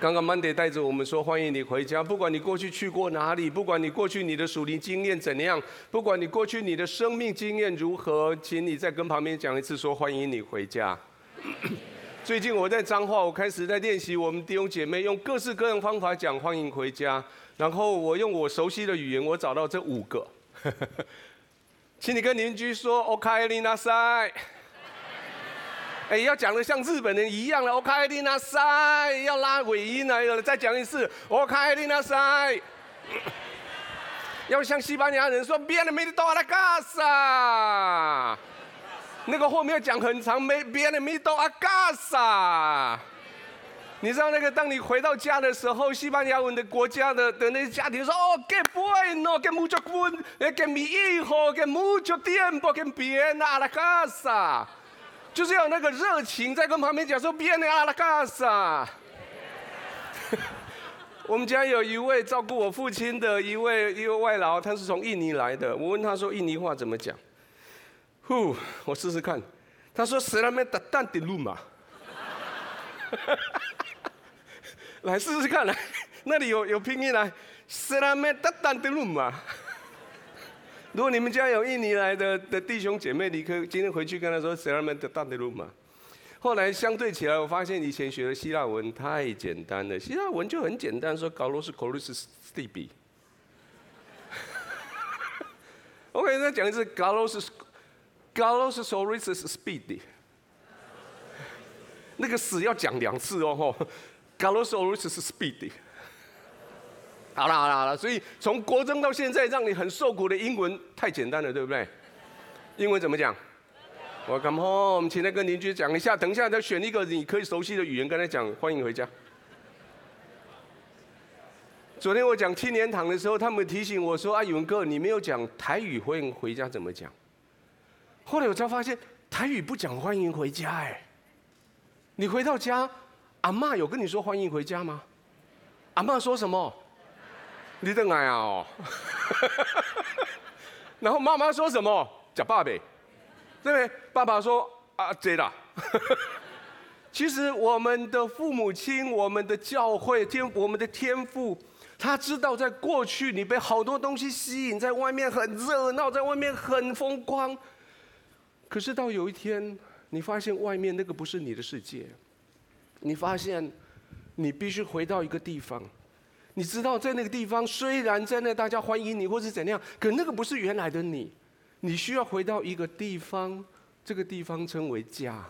刚刚 Monday 带着我们说，欢迎你回家。不管你过去去过哪里，不管你过去你的属灵经验怎样，不管你过去你的生命经验如何，请你再跟旁边讲一次，说欢迎你回家。最近我在彰化，我开始在练习我们弟兄姐妹用各式各样方法讲欢迎回家。然后我用我熟悉的语言，我找到这五个。请你跟邻居说 “OK 里纳塞”。哎，要讲的像日本人一样了，“おかえりなさい”，要拉尾音来了。再讲一次，“おかえりなさい”。要像西班牙人说 “Bienvenido a la casa”。那个后面要讲很长，“没 Bienvenido a casa”。你知道那个当你回到家的时候，西班牙文的国家的的那些家庭说：“哦，que bueno，que mucho que mi hijo，que mucho tiempo，que viene a la casa。” 就是要那个热情，在跟旁边讲说：“Viene a la casa。” 我们家有一位照顾我父亲的一位一位外劳，他是从印尼来的。我问他说：“印尼话怎么讲？”呼，我试试看。他说：“Selamat dat di rumah。” 来试试看，来，那里有有拼音来：“Selamat dat di rumah。”如果你们家有印尼来的的弟兄姐妹，你可以今天回去跟他说 “Selamat datang di rumah”。后来相对起来，我发现以前学的希腊文太简单了。希腊文就很简单，说 “Carlos Carlos Stevie”。OK，再讲一次 “Carlos Carlos Carlos Speedy”。那个“死”要讲两次哦，吼，“Carlos Carlos Speedy”。好了好了好了，所以从国中到现在，让你很受苦的英文太简单了，对不对？英文怎么讲？Welcome home，请那个邻居讲一下。等一下再选一个你可以熟悉的语言跟他讲，欢迎回家。昨天我讲青年堂的时候，他们提醒我说：“啊，宇文哥，你没有讲台语欢迎回家怎么讲？”后来我才发现，台语不讲欢迎回家哎。你回到家，阿嬷有跟你说欢迎回家吗？阿嬷说什么？你等来啊！哦，然后妈妈说什么？叫爸爸，对不对？爸爸说啊，对了。其实我们的父母亲、我们的教会、天、我们的天父，他知道在过去你被好多东西吸引，在外面很热闹，在外面很风光。可是到有一天，你发现外面那个不是你的世界，你发现你必须回到一个地方。你知道，在那个地方，虽然在那大家欢迎你，或是怎样，可那个不是原来的你。你需要回到一个地方，这个地方称为家。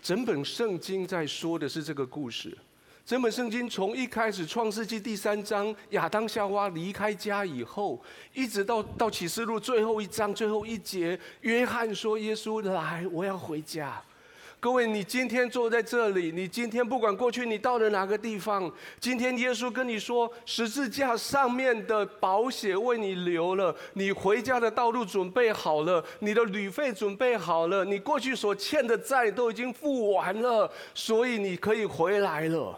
整本圣经在说的是这个故事。整本圣经从一开始，《创世纪》第三章，亚当夏娃离开家以后，一直到到启示录最后一章最后一节，约翰说：“耶稣来，我要回家。”各位，你今天坐在这里，你今天不管过去你到了哪个地方，今天耶稣跟你说，十字架上面的宝血为你流了，你回家的道路准备好了，你的旅费准备好了，你过去所欠的债都已经付完了，所以你可以回来了。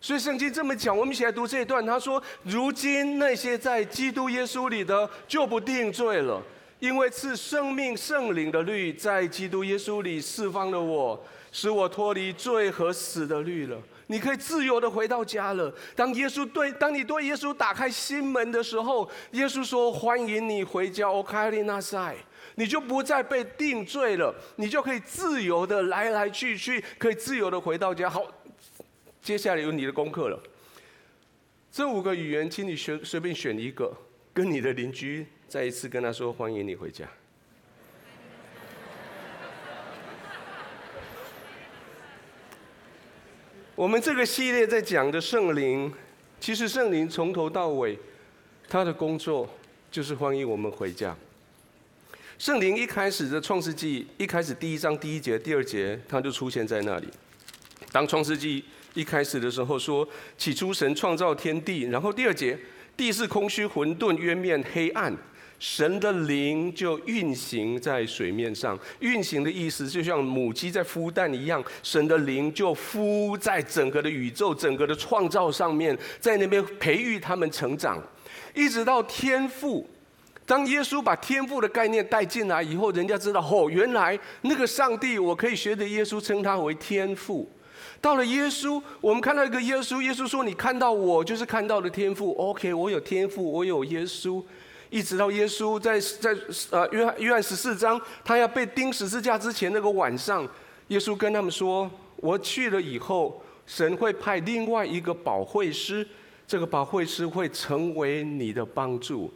所以圣经这么讲，我们一起来读这一段。他说：“如今那些在基督耶稣里的，就不定罪了。”因为赐生命圣灵的律在基督耶稣里释放了我，使我脱离罪和死的律了。你可以自由的回到家了。当耶稣对，当你对耶稣打开心门的时候，耶稣说：“欢迎你回家。”おかえりなさい，你就不再被定罪了，你就可以自由的来来去去，可以自由的回到家。好，接下来有你的功课了。这五个语言，请你选随便选一个，跟你的邻居。 再一次跟他说：“欢迎你回家。”我们这个系列在讲的圣灵，其实圣灵从头到尾，他的工作就是欢迎我们回家。圣灵一开始的创世纪，一开始第一章第一节、第二节，他就出现在那里。当创世纪一开始的时候说：“起初神创造天地。”然后第二节，地是空虚混沌，渊面黑暗。神的灵就运行在水面上，运行的意思就像母鸡在孵蛋一样，神的灵就孵在整个的宇宙、整个的创造上面，在那边培育他们成长，一直到天赋。当耶稣把天赋的概念带进来以后，人家知道哦，原来那个上帝，我可以学着耶稣称他为天赋。到了耶稣，我们看到一个耶稣，耶稣说：“你看到我，就是看到了天赋。” OK，我有天赋，我有耶稣。一直到耶稣在在呃约翰约翰十四章，他要被钉十字架之前那个晚上，耶稣跟他们说：“我去了以后，神会派另外一个保惠师，这个保惠师会成为你的帮助。”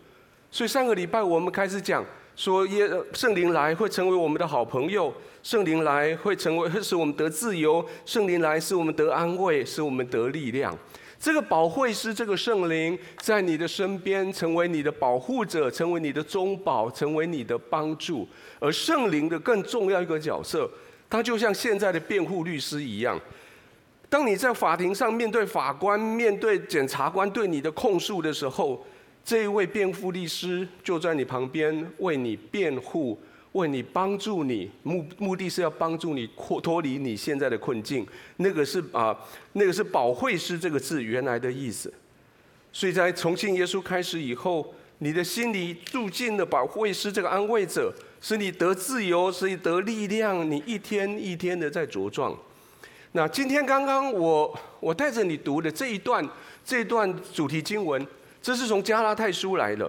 所以上个礼拜我们开始讲说耶圣灵来会成为我们的好朋友，圣灵来会成为会使我们得自由，圣灵来使我们得安慰，使我们得力量。这个保惠师，这个圣灵，在你的身边，成为你的保护者，成为你的中保，成为你的帮助。而圣灵的更重要一个角色，他就像现在的辩护律师一样。当你在法庭上面对法官、面对检察官对你的控诉的时候，这一位辩护律师就在你旁边为你辩护。为你帮助你，目目的是要帮助你脱脱离你现在的困境。那个是啊，那个是保惠师这个字原来的意思。所以在重庆耶稣开始以后，你的心里住进了保惠师这个安慰者，使你得自由，使你得力量。你一天一天的在茁壮。那今天刚刚我我带着你读的这一段这段主题经文，这是从加拉太书来的。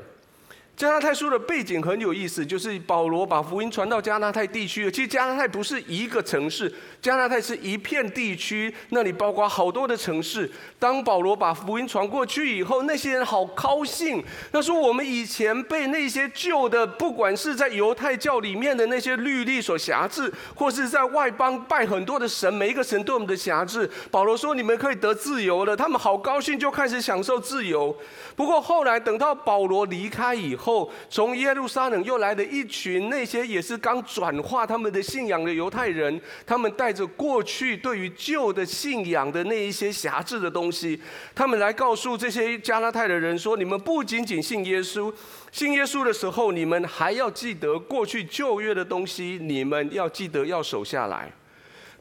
加拉太书的背景很有意思，就是保罗把福音传到加拉太地区。其实加拉太不是一个城市，加拉太是一片地区，那里包括好多的城市。当保罗把福音传过去以后，那些人好高兴。他说：“我们以前被那些旧的，不管是在犹太教里面的那些律例所辖制，或是在外邦拜很多的神，每一个神对我们的辖制。”保罗说：“你们可以得自由了。”他们好高兴，就开始享受自由。不过后来等到保罗离开以后，后，从耶路撒冷又来了一群那些也是刚转化他们的信仰的犹太人，他们带着过去对于旧的信仰的那一些辖制的东西，他们来告诉这些加拉太的人说：你们不仅仅信耶稣，信耶稣的时候，你们还要记得过去旧约的东西，你们要记得要守下来。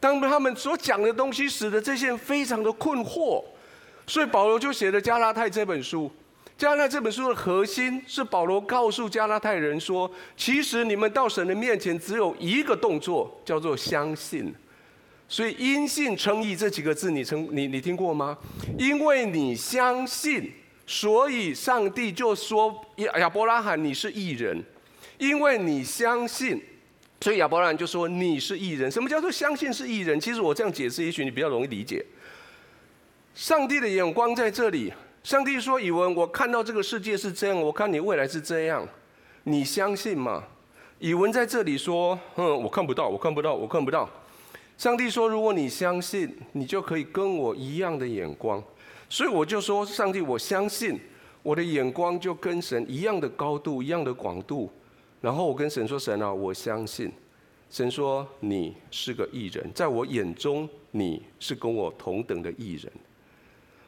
当他们所讲的东西使得这些人非常的困惑，所以保罗就写了《加拉太》这本书。加拉这本书的核心是保罗告诉加拉太人说：“其实你们到神的面前只有一个动作，叫做相信。所以因信称义这几个字，你称你你听过吗？因为你相信，所以上帝就说亚伯拉罕你是义人。因为你相信，所以亚伯拉罕就说你是义人。什么叫做相信是义人？其实我这样解释，也许你比较容易理解。上帝的眼光在这里。”上帝说：“以文，我看到这个世界是这样，我看你未来是这样，你相信吗？”以文在这里说：“嗯，我看不到，我看不到，我看不到。”上帝说：“如果你相信，你就可以跟我一样的眼光。”所以我就说：“上帝，我相信，我的眼光就跟神一样的高度，一样的广度。”然后我跟神说：“神啊，我相信。”神说：“你是个艺人，在我眼中，你是跟我同等的艺人。”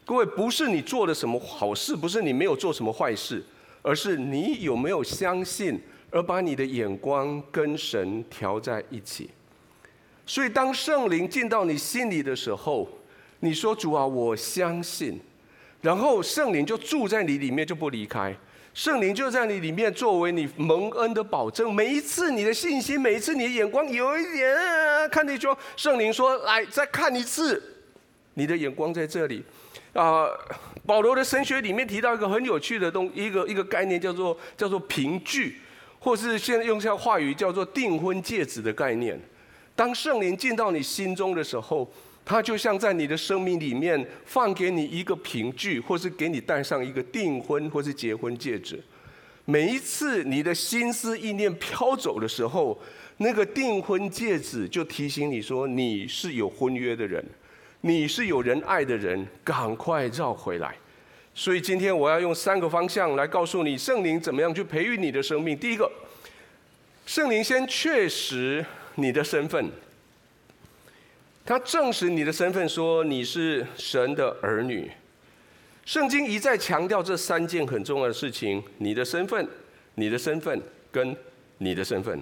各位，不是你做了什么好事，不是你没有做什么坏事，而是你有没有相信，而把你的眼光跟神调在一起。所以，当圣灵进到你心里的时候，你说：“主啊，我相信。”然后圣灵就住在你里面，就不离开。圣灵就在你里面，作为你蒙恩的保证。每一次你的信心，每一次你的眼光有一点看你说，圣灵说：“来，再看一次。”你的眼光在这里。啊、保罗的神学里面提到一个很有趣的东，一个一个概念叫做叫做凭据，或是现在用下话语叫做订婚戒指的概念。当圣灵进到你心中的时候，他就像在你的生命里面放给你一个凭据，或是给你戴上一个订婚或是结婚戒指。每一次你的心思意念飘走的时候，那个订婚戒指就提醒你说你是有婚约的人。你是有人爱的人，赶快绕回来。所以今天我要用三个方向来告诉你，圣灵怎么样去培育你的生命。第一个，圣灵先确实你的身份，他证实你的身份，说你是神的儿女。圣经一再强调这三件很重要的事情：你的身份、你的身份跟你的身份。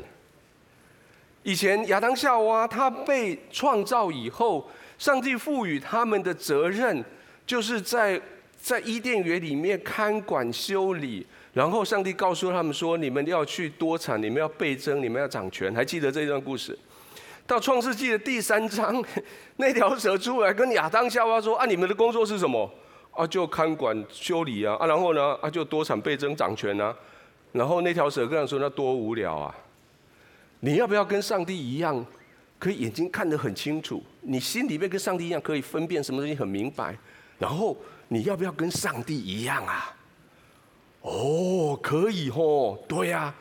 以前亚当夏娃他被创造以后。上帝赋予他们的责任，就是在在伊甸园里面看管修理，然后上帝告诉他们说：“你们要去多产，你们要倍增，你们要掌权。”还记得这段故事？到创世纪的第三章，那条蛇出来跟亚当夏娃说：“啊，你们的工作是什么？啊，就看管修理啊，啊，然后呢，啊，就多产倍增掌权啊。”然后那条蛇跟他说：“那多无聊啊！你要不要跟上帝一样，可以眼睛看得很清楚？你心里面跟上帝一样，可以分辨什么东西很明白？然后你要不要跟上帝一样啊？”哦，可以哦，对呀、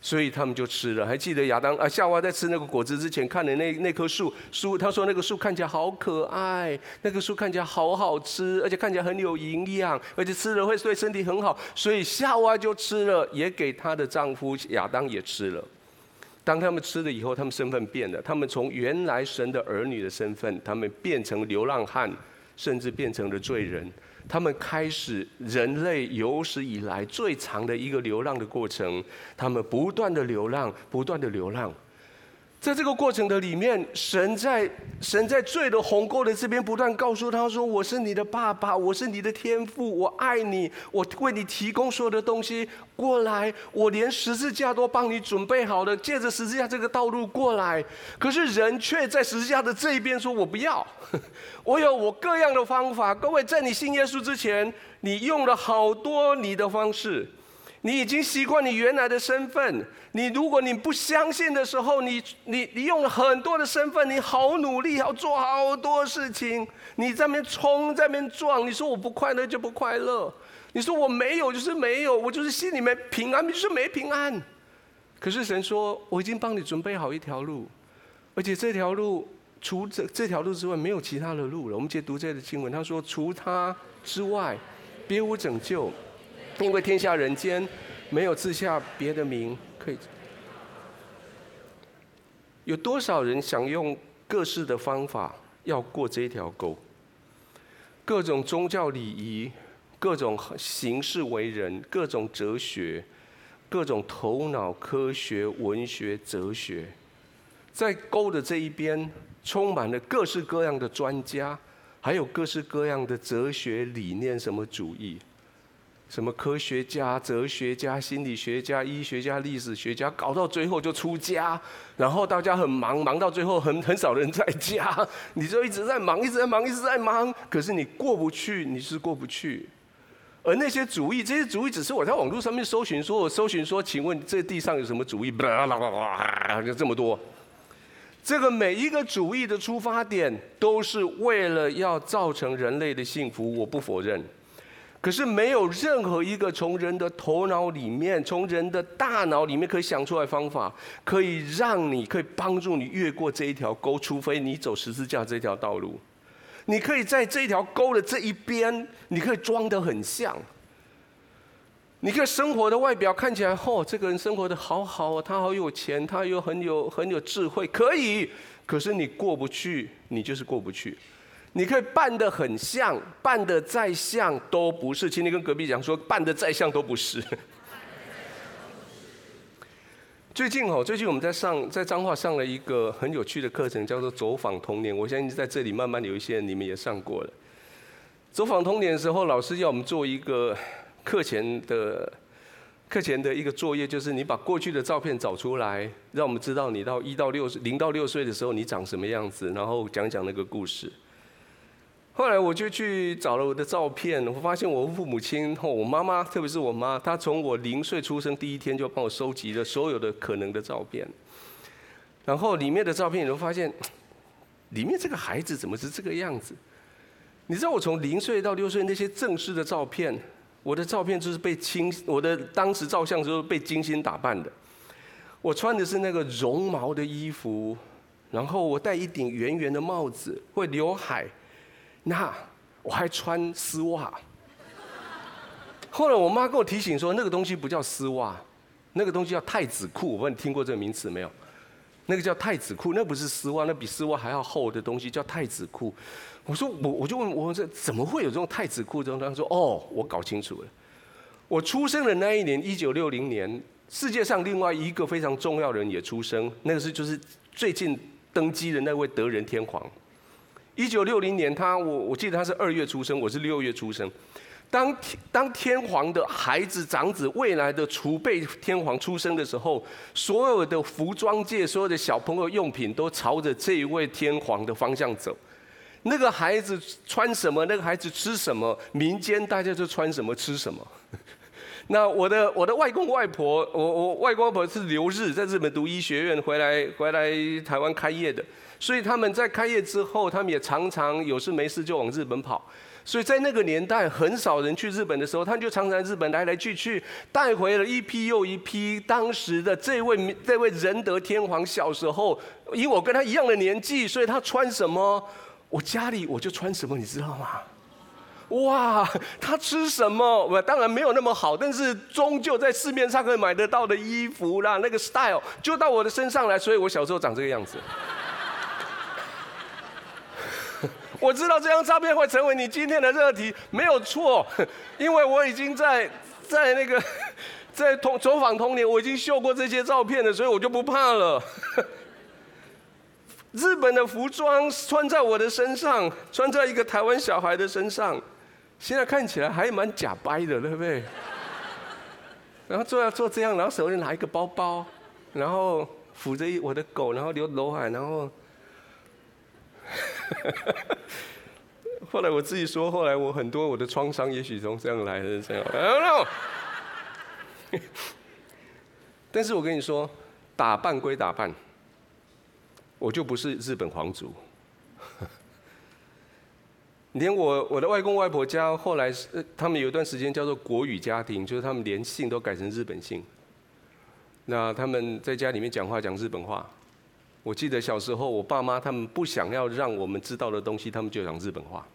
所以他们就吃了。还记得亚当啊，夏娃在吃那个果子之前看的那那棵树树，他说那个树看起来好可爱，那个树看起来好好吃，而且看起来很有营养，而且吃了会对身体很好。所以夏娃就吃了，也给她的丈夫亚当也吃了。当他们吃了以后，他们身份变了，他们从原来神的儿女的身份，他们变成流浪汉，甚至变成了罪人。他们开始人类有史以来最长的一个流浪的过程，他们不断的流浪，不断的流浪。在这个过程的里面，神在神在罪的鸿沟的这边不断告诉他说：“我是你的爸爸，我是你的天父，我爱你，我为你提供所有的东西过来，我连十字架都帮你准备好了，借着十字架这个道路过来。可是人却在十字架的这一边说：我不要，我有我各样的方法。各位，在你信耶稣之前，你用了好多你的方式。”你已经习惯你原来的身份。你如果你不相信的时候，你你你用了很多的身份，你好努力，要做好多事情。你在那边冲，在那边撞。你说我不快乐就不快乐。你说我没有就是没有，我就是心里面平安，就是没平安。可是神说，我已经帮你准备好一条路，而且这条路除这这条路之外，没有其他的路了。我们接读这个经文，他说，除他之外，别无拯救。因为天下人间没有赐下别的名可以。有多少人想用各式的方法要过这条沟？各种宗教礼仪，各种行事为人，各种哲学，各种头脑科学、文学、哲学，在沟的这一边充满了各式各样的专家，还有各式各样的哲学理念，什么主义？什么科学家、哲学家、心理学家、医学家、历史学家，搞到最后就出家，然后大家很忙，忙到最后很 很少人在家，你就一直在忙，一直在忙，一直在忙，可是你过不去，你是过不去。而那些主义，这些主义只是我在网络上面搜寻，说我搜寻说，请问这地上有什么主义？啦啦啦啦，就这么多。这个每一个主义的出发点，都是为了要造成人类的幸福，我不否认。可是没有任何一个从人的头脑里面、从人的大脑里面可以想出来方法，可以让你可以帮助你越过这一条沟，除非你走十字架这条道路。你可以在这条沟的这一边，你可以装得很像。你可以生活的外表看起来，哦，这个人生活的好好啊，他好有钱，他又很有很有智慧，可以。可是你过不去，你就是过不去。你可以扮得很像，扮得再像都不是。请你跟隔壁讲说，扮得再像都不是。最近哦，最近我们在上在彰化上了一个很有趣的课程，叫做“走访童年”。我相信在这里慢慢有一些你们也上过了。走访童年的时候，老师要我们做一个课前的课前的一个作业，就是你把过去的照片找出来，让我们知道你到一到六、零到六岁的时候你长什么样子，然后讲讲那个故事。后来我就去找了我的照片，我发现我父母亲、我妈妈，特别是我妈，她从我零岁出生第一天就帮我收集了所有的可能的照片。然后里面的照片，你会发现，里面这个孩子怎么是这个样子？你知道我从零岁到六岁那些正式的照片，我的照片就是被精，我的当时照相时候被精心打扮的。我穿的是那个绒毛的衣服，然后我戴一顶圆圆的帽子，会刘海。那我还穿丝袜。后来我妈跟我提醒说，那个东西不叫丝袜，那个东西叫太子裤。我问你听过这个名词没有？那个叫太子裤，那不是丝袜，那比丝袜还要厚的东西叫太子裤。我说我我就问我说怎么会有这种太子裤这种东西？他说哦，我搞清楚了。我出生的那一年，一九六零年，世界上另外一个非常重要的人也出生，那个是就是最近登基的那位德仁天皇。一九六零年他，我我记得他是二月出生，我是六月出生。当当天皇的孩子长子，未来的储备天皇出生的时候，所有的服装界，所有的小朋友用品都朝着这一位天皇的方向走。那个孩子穿什么，那个孩子吃什么，民间大家就穿什么吃什么。那我的我的外公外婆，我我外公外婆是留日，在日本读医学院，回来回来台湾开业的，所以他们在开业之后，他们也常常有事没事就往日本跑。所以在那个年代，很少人去日本的时候，他们就常常日本来来去去，带回了一批又一批当时的这位这位仁德天皇小时候，以我跟他一样的年纪，所以他穿什么，我家里我就穿什么，你知道吗？哇，他吃什么？我当然没有那么好，但是终究在市面上可以买得到的衣服啦，那个 style 就到我的身上来，所以我小时候长这个样子。我知道这张照片会成为你今天的热题，没有错，因为我已经在在那个 在同走访童年，我已经秀过这些照片了，所以我就不怕了。日本的服装穿在我的身上，穿在一个台湾小孩的身上。现在看起来还蛮假掰的，对不对？然后做要做这样，然后手里拿一个包包，然后扶着我的狗，然后流刘海，然后，后来我自己说，后来我很多我的创伤，也许从这样来的，这样。Oh no！。但是我跟你说，打扮归打扮，我就不是日本皇族。连我我的外公外婆家后来是，他们有一段时间叫做国语家庭，就是他们连姓都改成日本姓。那他们在家里面讲话讲日本话。我记得小时候，我爸妈他们不想要让我们知道的东西，他们就讲日本话。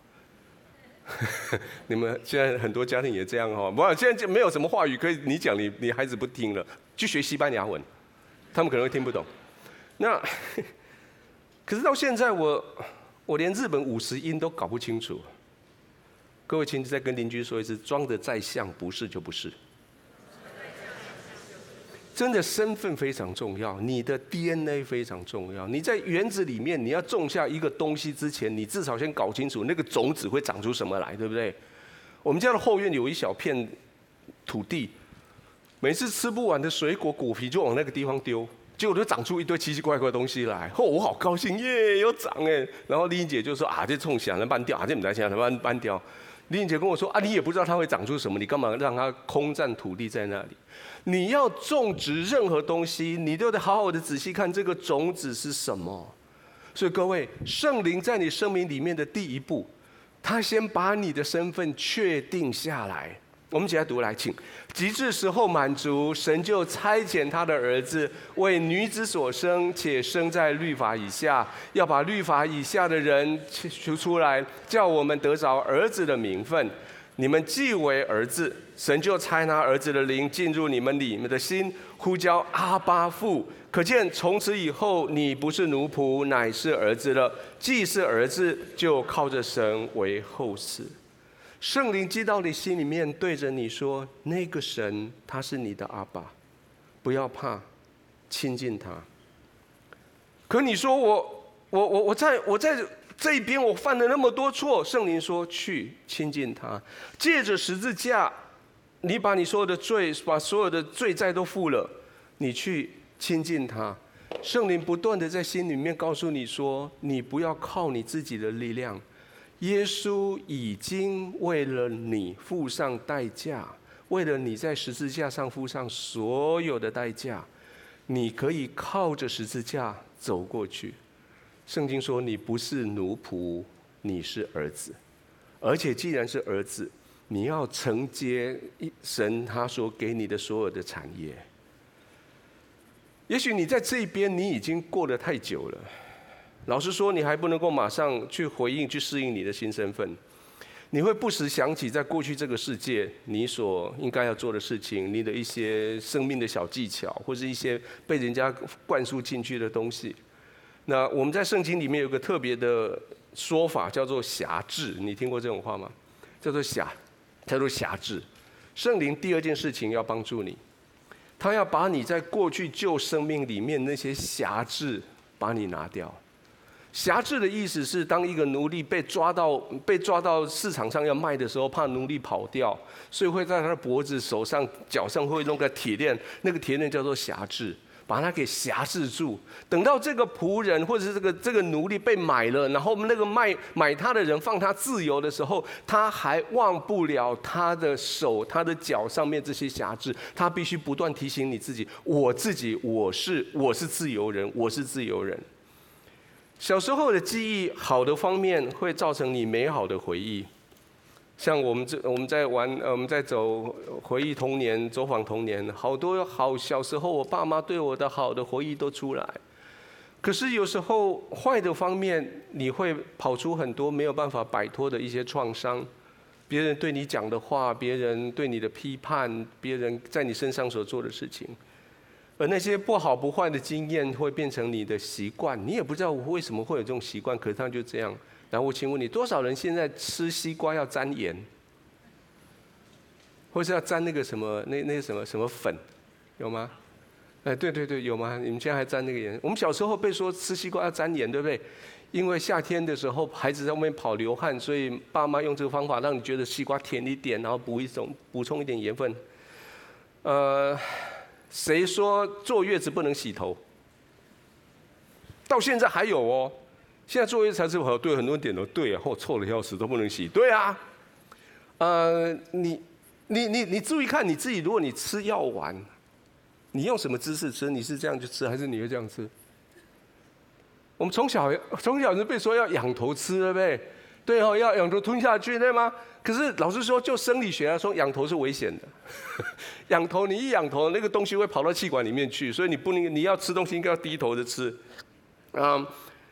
你们现在很多家庭也这样哈，不，现在就没有什么话语可以你讲，你你孩子不听了，去学西班牙文，他们可能会听不懂。那 可是到现在我。我连日本五十音都搞不清楚，各位亲戚再跟邻居说一次，装得再像不是就不是。真的身份非常重要，你的 DNA 非常重要。你在园子里面，你要种下一个东西之前，你至少先搞清楚那个种子会长出什么来，对不对？我们家的后院有一小片土地，每次吃不完的水果果皮就往那个地方丢。结果就长出一堆奇奇怪怪的东西来，哦，我好高兴耶，有长哎。然后丽英姐就说啊，这冲想能搬掉，啊，这不来想能搬搬掉。丽颖姐跟我说啊，你也不知道它会长出什么，你干嘛让它空占土地在那里？你要种植任何东西，你都得好好的仔细看这个种子是什么。所以各位，圣灵在你生命里面的第一步，他先把你的身份确定下来。我们起来读来，请。及至时候满足，神就差遣他的儿子为女子所生，且生在律法以下，要把律法以下的人求出来，叫我们得着儿子的名分。你们既为儿子，神就差拿儿子的灵进入你们里面的心，呼叫阿巴父。可见从此以后，你不是奴仆，乃是儿子了。既是儿子，就靠着神为后嗣。圣灵进到你心里面，对着你说：“那个神，他是你的阿爸，不要怕，亲近他。”可你说我，我，我，我在我在这一边，我犯了那么多错。圣灵说：“去亲近他，借着十字架，你把你所有的罪，把所有的罪债都付了，你去亲近他。”圣灵不断的在心里面告诉你说：“你不要靠你自己的力量。”耶稣已经为了你付上代价，为了你在十字架上付上所有的代价，你可以靠着十字架走过去。圣经说你不是奴仆，你是儿子，而且既然是儿子，你要承接神他所给你的所有的产业。也许你在这边你已经过得太久了。老实说，你还不能够马上去回应、去适应你的新身份，你会不时想起在过去这个世界你所应该要做的事情，你的一些生命的小技巧，或是一些被人家灌输进去的东西。那我们在圣经里面有个特别的说法，叫做辖制。你听过这种话吗？叫做辖，叫做辖制。圣灵第二件事情要帮助你，他要把你在过去旧生命里面那些辖制把你拿掉。辖制的意思是，当一个奴隶被抓到被抓到市场上要卖的时候，怕奴隶跑掉，所以会在他的脖子、手上、脚上会弄个铁链，那个铁链叫做辖制，把他给挟制住。等到这个仆人或者是这个这个奴隶被买了，然后那个卖买他的人放他自由的时候，他还忘不了他的手、他的脚上面这些辖制，他必须不断提醒你自己：我自己，我是我是自由人，我是自由人。小时候的记忆，好的方面会造成你美好的回忆。像我们这我们在玩，呃，我们在走回忆童年，走访童年，好多好小时候我爸妈对我的好的回忆都出来。可是有时候坏的方面，你会跑出很多没有办法摆脱的一些创伤。别人对你讲的话，别人对你的批判，别人在你身上所做的事情。而那些不好不坏的经验会变成你的习惯，你也不知道为什么会有这种习惯，可是他就这样。然后我请问你，多少人现在吃西瓜要沾盐，或是要沾那个什么那那什么什么粉，有吗？哎，对对对，有吗？你们现在还沾那个盐？我们小时候被说吃西瓜要沾盐，对不对？因为夏天的时候孩子在外面跑流汗，所以爸妈用这个方法让你觉得西瓜甜一点，然后补一种补充一点盐分。呃。谁说坐月子不能洗头？到现在还有哦，现在坐月子才是好。对很多人点头，对啊，后臭的要死都不能洗。对啊，呃，你你你你注意看你自己，如果你吃药丸，你用什么姿势吃？你是这样去吃，还是你会这样吃？我们从小从小就被说要仰头吃，对不对？对哦，要仰头吞下去，对吗？可是老师说，就生理学来说，仰头是危险的。仰头，你一仰头，那个东西会跑到气管里面去，所以你不能，你要吃东西应该要低头的吃。嗯，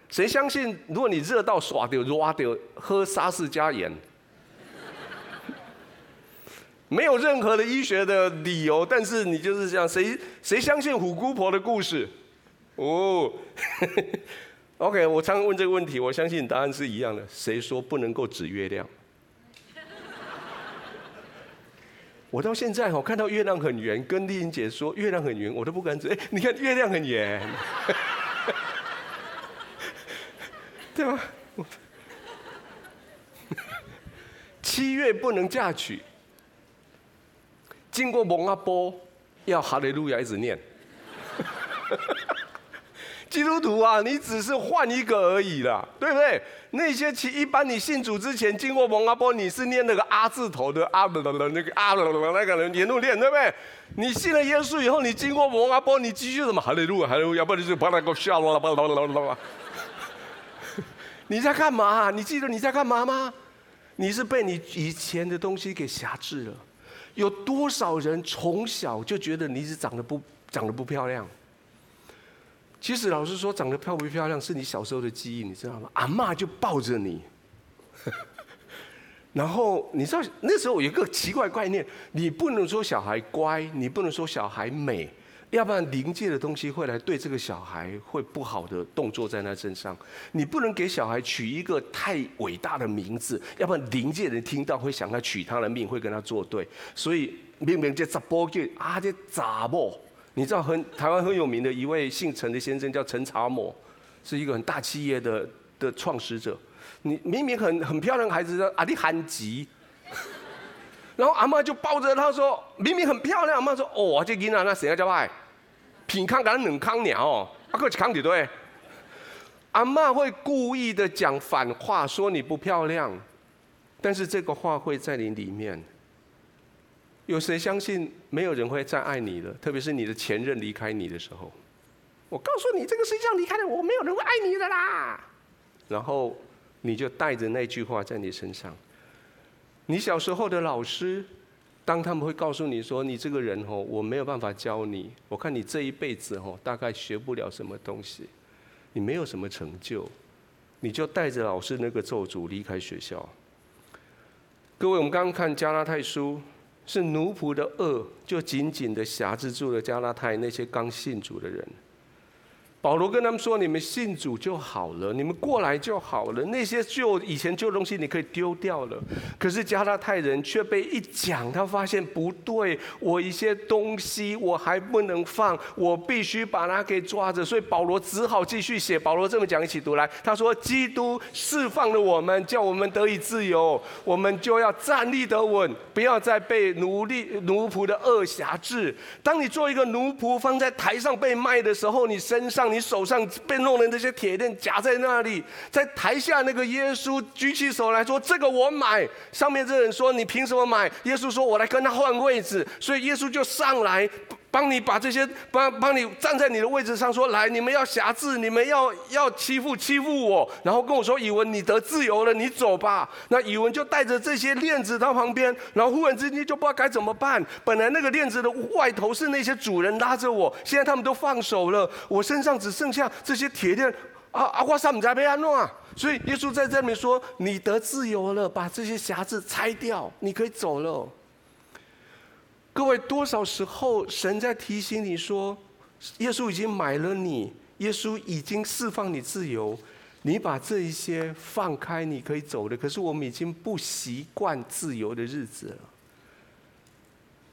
谁相信，如果你热到耍掉、抓掉，喝沙士加盐，没有任何的医学的理由，但是你就是这样。谁谁相信虎姑婆的故事？哦。OK，我常常问这个问题，我相信答案是一样的。谁说不能够指月亮？我到现在我看到月亮很圆，跟丽英姐说月亮很圆，我都不敢指。哎，你看月亮很圆，对吗？七月不能嫁娶，经过蒙阿波，要哈利路亚一直念。基督徒啊，你只是换一个而已啦，对不对？那些其一般你信主之前经过蒙阿波，你是念那个阿字头的阿的的那个阿的那个人沿路念，对不对？你信了耶稣以后，你经过蒙阿波，你继续什么哈利路亚哈利路亚，不然你就是巴拉个笑啦巴拉巴拉巴拉。你在干嘛？你记得你在干嘛吗？你是被你以前的东西给挟制了。有多少人从小就觉得你是长得不长得不漂亮？其实老实说，长得漂不漂亮是你小时候的记忆，你知道吗？阿嬷就抱着你，然后你知道那时候有一个奇怪概念，你不能说小孩乖，你不能说小孩美，要不然灵界的东西会来对这个小孩会不好的动作在他身上。你不能给小孩取一个太伟大的名字，要不然灵界人听到会想要取他的命，会跟他作对。所以明明这杂波就啊这杂波。你知道很台湾很有名的一位姓陈的先生叫陈查某，是一个很大企业的的创始者。你明明很很漂亮的孩子叫，阿弟韩吉，然后阿妈就抱着他说，明明很漂亮，阿妈说哦，这囡仔那谁要叫爱，品康敢冷康鸟，阿哥康几对？阿妈会故意的讲反话，说你不漂亮，但是这个话会在你里面。有谁相信没有人会再爱你了？特别是你的前任离开你的时候，我告诉你，这个世界上离开了我，没有人会爱你的啦。然后你就带着那句话在你身上。你小时候的老师，当他们会告诉你说：“你这个人哦，我没有办法教你，我看你这一辈子哦，大概学不了什么东西，你没有什么成就。”你就带着老师那个咒诅离开学校。各位，我们刚刚看加拉太书。是奴仆的恶，就紧紧的挟制住了加拉太那些刚信主的人。保罗跟他们说：“你们信主就好了，你们过来就好了。那些旧以前旧东西你可以丢掉了。可是加拉太人却被一讲，他发现不对，我一些东西我还不能放，我必须把它给抓着。所以保罗只好继续写。保罗这么讲，一起读来。他说：基督释放了我们，叫我们得以自由，我们就要站立得稳，不要再被奴隶奴仆的恶辖制。当你做一个奴仆，放在台上被卖的时候，你身上。”你手上被弄的那些铁链夹在那里，在台下那个耶稣举起手来说：“这个我买。”上面这人说：“你凭什么买？”耶稣说：“我来跟他换位置。”所以耶稣就上来。帮你把这些帮帮你站在你的位置上说，来，你们要挟制，你们要要欺负欺负我，然后跟我说，以文你得自由了，你走吧。那以文就带着这些链子到旁边，然后忽然之间就不知道该怎么办。本来那个链子的外头是那些主人拉着我，现在他们都放手了，我身上只剩下这些铁链。啊啊！我上不在被安弄啊！所以耶稣在这里面说，你得自由了，把这些匣子拆掉，你可以走了。各位，多少时候神在提醒你说，耶稣已经买了你，耶稣已经释放你自由，你把这一些放开，你可以走的。可是我们已经不习惯自由的日子了。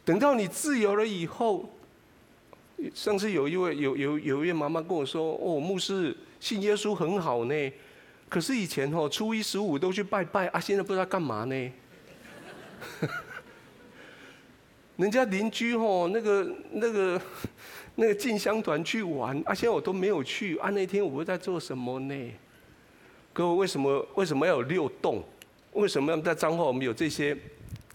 等到你自由了以后，上次有一位有有有一位妈妈跟我说：“哦，牧师信耶稣很好呢，可是以前哦初一十五都去拜拜啊，现在不知道干嘛呢。”人家邻居吼，那个那个 那个进香团去玩啊，现在我都没有去啊。那天我在做什么呢？各位，为什么为什么要有六动？为什么要在彰化我们有这些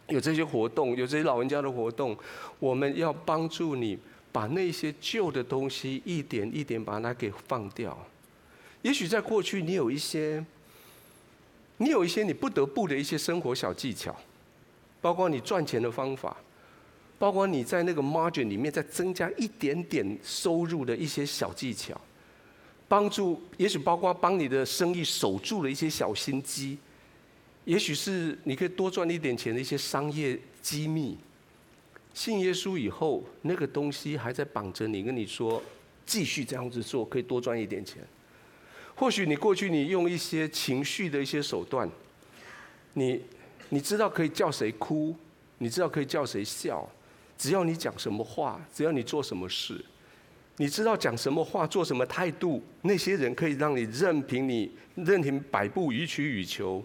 有这些活动，有这些老人家的活动？我们要帮助你把那些旧的东西一点一点把它给放掉。也许在过去你有一些，你有一些你不得不的一些生活小技巧，包括你赚钱的方法。包括你在那个 margin 里面再增加一点点收入的一些小技巧，帮助，也许包括帮你的生意守住了一些小心机，也许是你可以多赚一点钱的一些商业机密。信耶稣以后，那个东西还在绑着你，跟你说继续这样子做可以多赚一点钱。或许你过去你用一些情绪的一些手段，你你知道可以叫谁哭，你知道可以叫谁笑。只要你讲什么话，只要你做什么事，你知道讲什么话、做什么态度，那些人可以让你任凭你任凭摆布予取予求。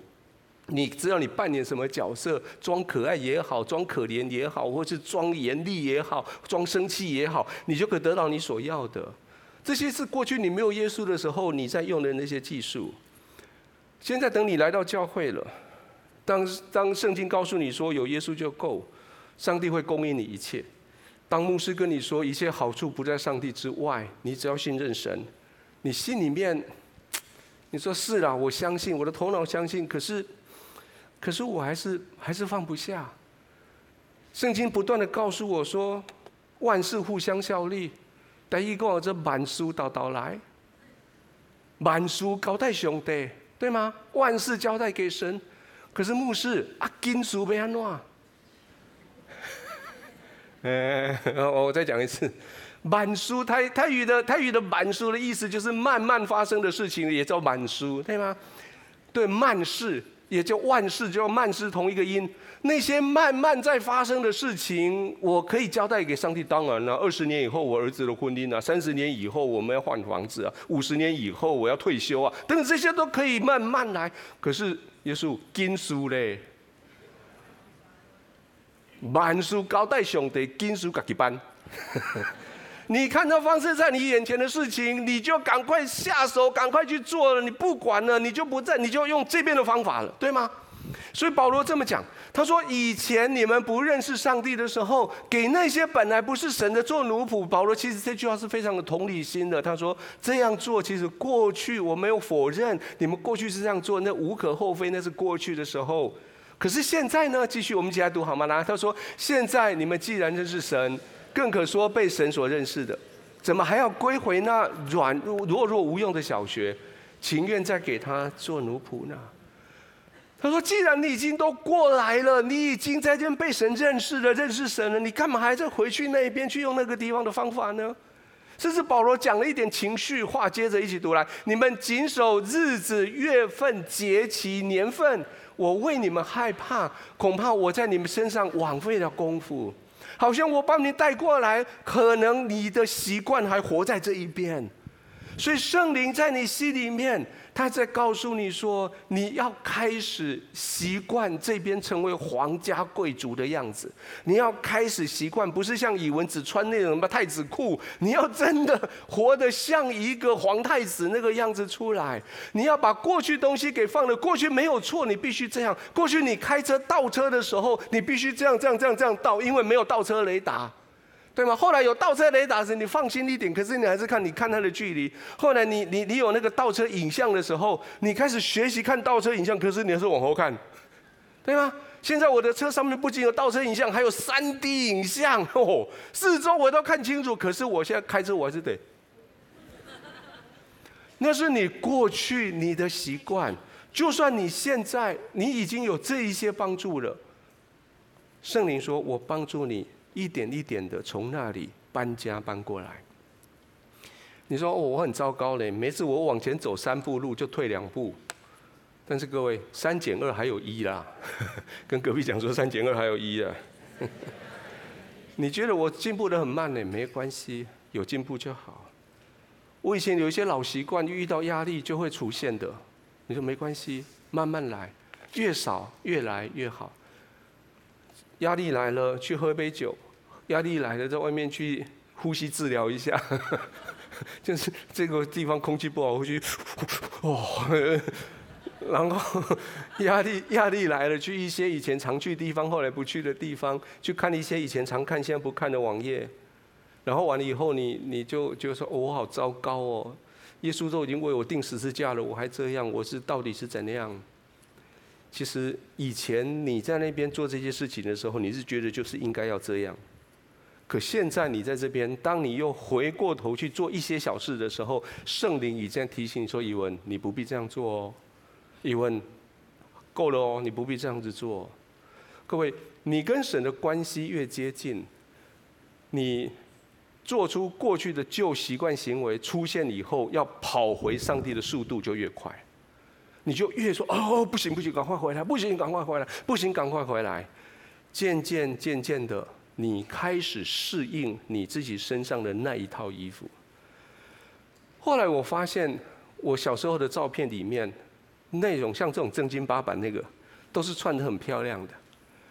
你知道你扮演什么角色，装可爱也好，装可怜也好，或是装严厉也好，装生气也好，你就可以得到你所要的。这些是过去你没有耶稣的时候你在用的那些技术。现在等你来到教会了，当当圣经告诉你说有耶稣就够。上帝会供应你一切。当牧师跟你说一切好处不在上帝之外，你只要信任神，你心里面，你说是啦，我相信，我的头脑相信，可是，可是我还是还是放不下。圣经不断的告诉我说，万事互相效力，第一个这满书倒倒来，满书交代上帝，对吗？万事交代给神，可是牧师啊，金属被安怎？呃，我再讲一次，慢书泰泰语的泰语的慢书的意思就是慢慢发生的事情，也叫慢书，对吗？对，慢事也叫万事，叫慢事同一个音。那些慢慢在发生的事情，我可以交代给上帝。当然了，二十年以后我儿子的婚姻啊，三十年以后我们要换房子啊，五十年以后我要退休啊，等等这些都可以慢慢来。可是耶稣经书嘞。万事交代上帝，紧事自己办。你看到发生在你眼前的事情，你就赶快下手，赶快去做了。你不管了，你就不在，你就用这边的方法了，对吗？所以保罗这么讲，他说：以前你们不认识上帝的时候，给那些本来不是神的做奴仆。保罗其实这句话是非常的同理心的。他说这样做，其实过去我没有否认，你们过去是这样做，那无可厚非，那是过去的时候。可是现在呢？继续，我们一起来读好吗？来，他说：“现在你们既然认识神，更可说被神所认识的，怎么还要归回那软弱弱无用的小学，情愿再给他做奴仆呢？”他说：“既然你已经都过来了，你已经在这被神认识了，认识神了，你干嘛还在回去那边去用那个地方的方法呢？这是保罗讲了一点情绪话，接着一起读来。你们谨守日子、月份、节期、年份，我为你们害怕，恐怕我在你们身上枉费了功夫。好像我把你带过来，可能你的习惯还活在这一边，所以圣灵在你心里面。他在告诉你说，你要开始习惯这边成为皇家贵族的样子。你要开始习惯，不是像以文只穿那种什么太子裤，你要真的活得像一个皇太子那个样子出来。你要把过去东西给放了，过去没有错，你必须这样。过去你开车倒车的时候，你必须这样这样这样这样倒，因为没有倒车雷达。对吗？后来有倒车雷达时，你放心一点。可是你还是看，你看它的距离。后来你你你有那个倒车影像的时候，你开始学习看倒车影像，可是你还是往后看，对吗？现在我的车上面不仅有倒车影像，还有三 D 影像哦，四周我都看清楚。可是我现在开车，我还是得。那是你过去你的习惯。就算你现在你已经有这一些帮助了，圣灵说：“我帮助你。”一点一点的从那里搬家搬过来。你说哦，我很糟糕嘞，每次我往前走三步路就退两步。但是各位，三减二还有一啦，跟隔壁讲说三减二还有一啊。你觉得我进步得很慢呢？没关系，有进步就好。我以前有一些老习惯，遇到压力就会出现的。你说没关系，慢慢来，越少越来越好。压力来了，去喝杯酒；压力来了，在外面去呼吸治疗一下。就是这个地方空气不好，回去哦。然后 压力压力来了，去一些以前常去的地方，后来不去的地方，去看一些以前常看现在不看的网页。然后完了以后你，你你就就说：“哦，我好糟糕哦！耶稣都已经为我钉十字架了，我还这样，我是到底是怎样？”其实以前你在那边做这些事情的时候，你是觉得就是应该要这样。可现在你在这边，当你又回过头去做一些小事的时候，圣灵已经提醒你说：“以文，你不必这样做哦。以文，够了哦，你不必这样子做。”各位，你跟神的关系越接近，你做出过去的旧习惯行为出现以后，要跑回上帝的速度就越快。你就越说哦，不行不行，赶快回来！不行，赶快回来！不行，赶快回来！渐渐渐渐的，你开始适应你自己身上的那一套衣服。后来我发现，我小时候的照片里面，那种像这种正经八百那个，都是穿的很漂亮的。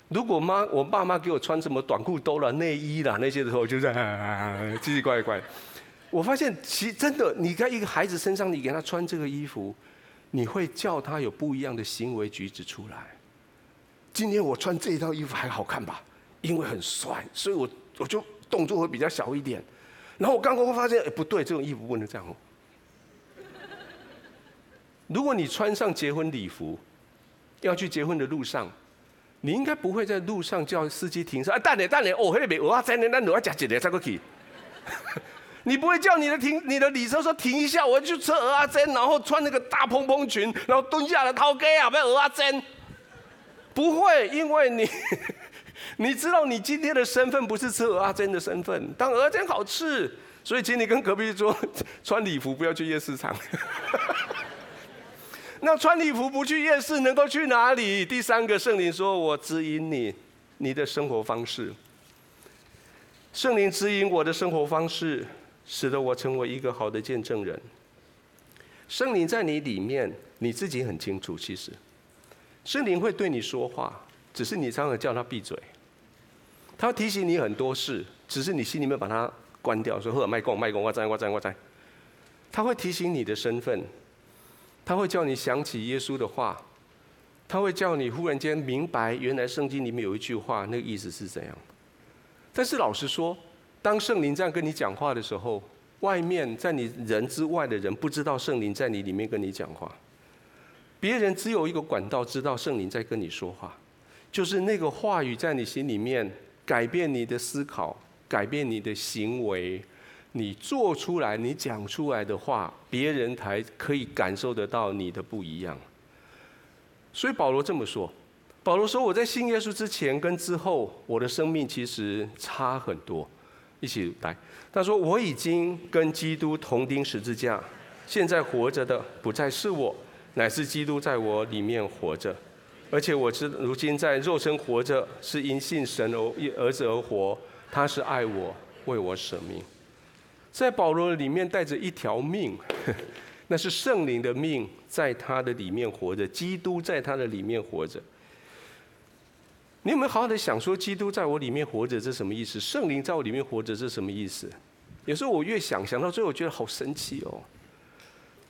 如果妈我爸妈给我穿什么短裤兜了内衣啦那些的时候，就在奇奇怪怪。我发现，其实真的，你在一个孩子身上，你给他穿这个衣服。你会叫他有不一样的行为举止出来。今天我穿这一套衣服还好看吧？因为很帅，所以我我就动作会比较小一点。然后我刚刚会发现，哎，不对，这种衣服不能这样。如果你穿上结婚礼服，要去结婚的路上，你应该不会在路上叫司机停车。哎，等下等下，哦，那边我要在那，那我要加几点再过去。你不会叫你的停，你的礼车说停一下，我要去吃蚵仔煎，然后穿那个大蓬蓬裙，然后蹲下来掏鸡啊，不要蚵仔煎。不会，因为你 你知道你今天的身份不是吃蚵仔煎的身份，但蚵仔煎好吃，所以请你跟隔壁说，穿礼服不要去夜市场。那穿礼服不去夜市能够去哪里？第三个圣灵说，我指引你你的生活方式。圣灵指引我的生活方式。使得我成为一个好的见证人。圣灵在你里面，你自己很清楚。其实，圣灵会对你说话，只是你常常叫他闭嘴。他提醒你很多事，只是你心里面把它关掉，说“呵，麦公麦公，我在我在我在”。他会提醒你的身份，他会叫你想起耶稣的话，他会叫你忽然间明白，原来圣经里面有一句话，那个意思是怎样。但是老实说，当圣灵这样跟你讲话的时候，外面在你人之外的人不知道圣灵在你里面跟你讲话。别人只有一个管道知道圣灵在跟你说话，就是那个话语在你心里面改变你的思考，改变你的行为，你做出来、你讲出来的话，别人才可以感受得到你的不一样。所以保罗这么说：保罗说，我在信耶稣之前跟之后，我的生命其实差很多。一起来。他说：“我已经跟基督同钉十字架，现在活着的不再是我，乃是基督在我里面活着。而且我知如今在肉身活着，是因信神而儿子而活。他是爱我，为我舍命。在保罗里面带着一条命，那是圣灵的命，在他的里面活着。基督在他的里面活着。你有没有好好的想说，基督在我里面活着，这什么意思？圣灵在我里面活着，这什么意思？有时候我越想，想到最后，我觉得好神奇哦。